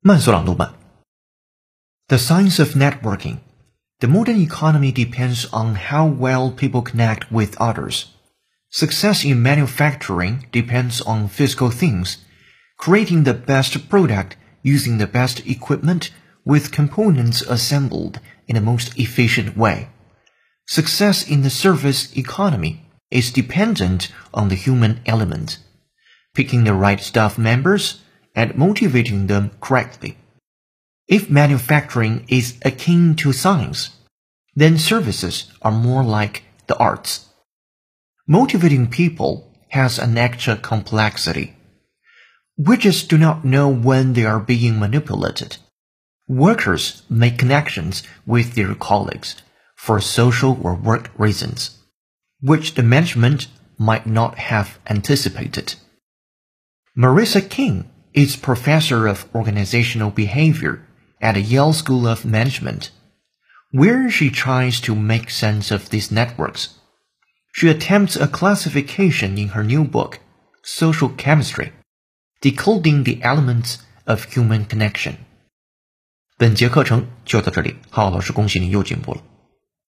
慢速朗读版。The science of networking. The modern economy depends on how well people connect with others. Success in manufacturing depends on physical things, creating the best product using the best equipment with components assembled in the most efficient way. Success in the service economy is dependent on the human element, picking the right staff members and motivating them correctly. If manufacturing is akin to science, then services are more like the arts. Motivating people has an extra complexity. We just do not know when they are being manipulated. Workers make connections with their colleagues for social or work reasons, which the management might not have anticipated. Marissa King is professor of organizational behavior at the Yale School of Management, where she tries to make sense of these networks. She attempts a classification in her new book, Social Chemistry, Decoding the Elements of Human Connection.本节课程就到这里，浩浩老师恭喜你又进步了。